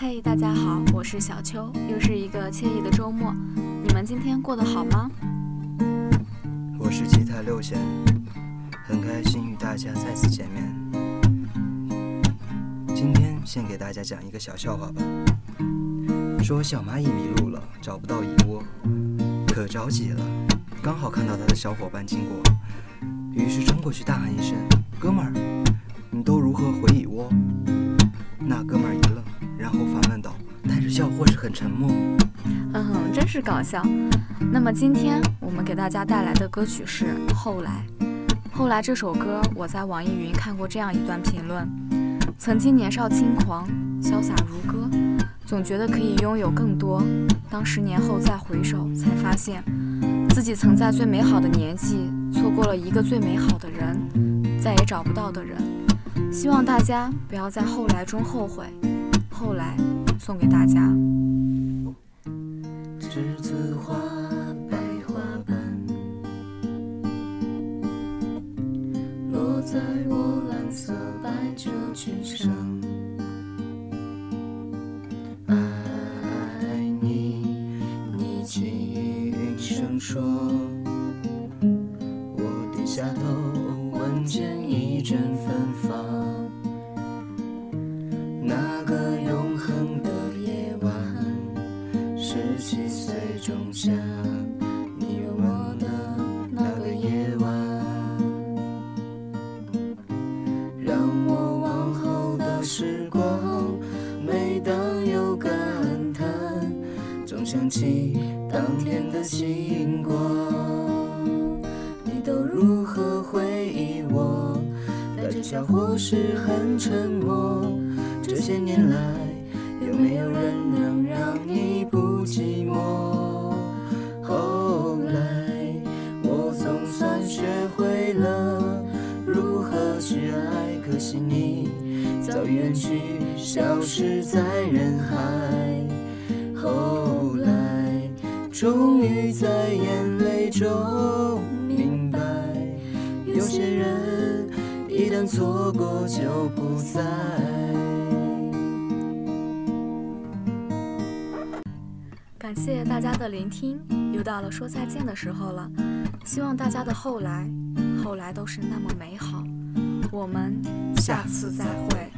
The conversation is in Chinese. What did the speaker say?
嘿，大家好，我是小秋，又是一个惬意的周末，你们今天过得好吗？我是吉他六弦，很开心与大家再次见面。今天先给大家讲一个小笑话吧。说小蚂蚁迷路了，找不到蚁窝，可着急了，刚好看到它的小伙伴经过，于是冲过去大喊一声：“哥们儿，笑或是很沉默。嗯哼，真是搞笑。那么今天我们给大家带来的歌曲是《后来》。后来这首歌，我在网易云看过这样一段评论：曾经年少轻狂，潇洒如歌，总觉得可以拥有更多。当十年后再回首，才发现自己曾在最美好的年纪错过了一个最美好的人，再也找不到的人。希望大家不要在后来中后悔。后来，送给大家。栀子花，白花瓣，落在我蓝色百褶裙上。爱你，你轻声说。我低下头，闻见一阵芬芳。十七岁仲夏，你问我的那个夜晚，让我往后的时光，每当有感叹，总想起当天的星光。你都如何回忆我？带着笑或是很沉默？这些年来，去爱，可惜你早已远去，消失在人海。后来，终于在眼泪中明白，有些人一旦错过就不再。感谢大家的聆听，又到了说再见的时候了。希望大家的后来，后来都是那么美好。我们下次再会。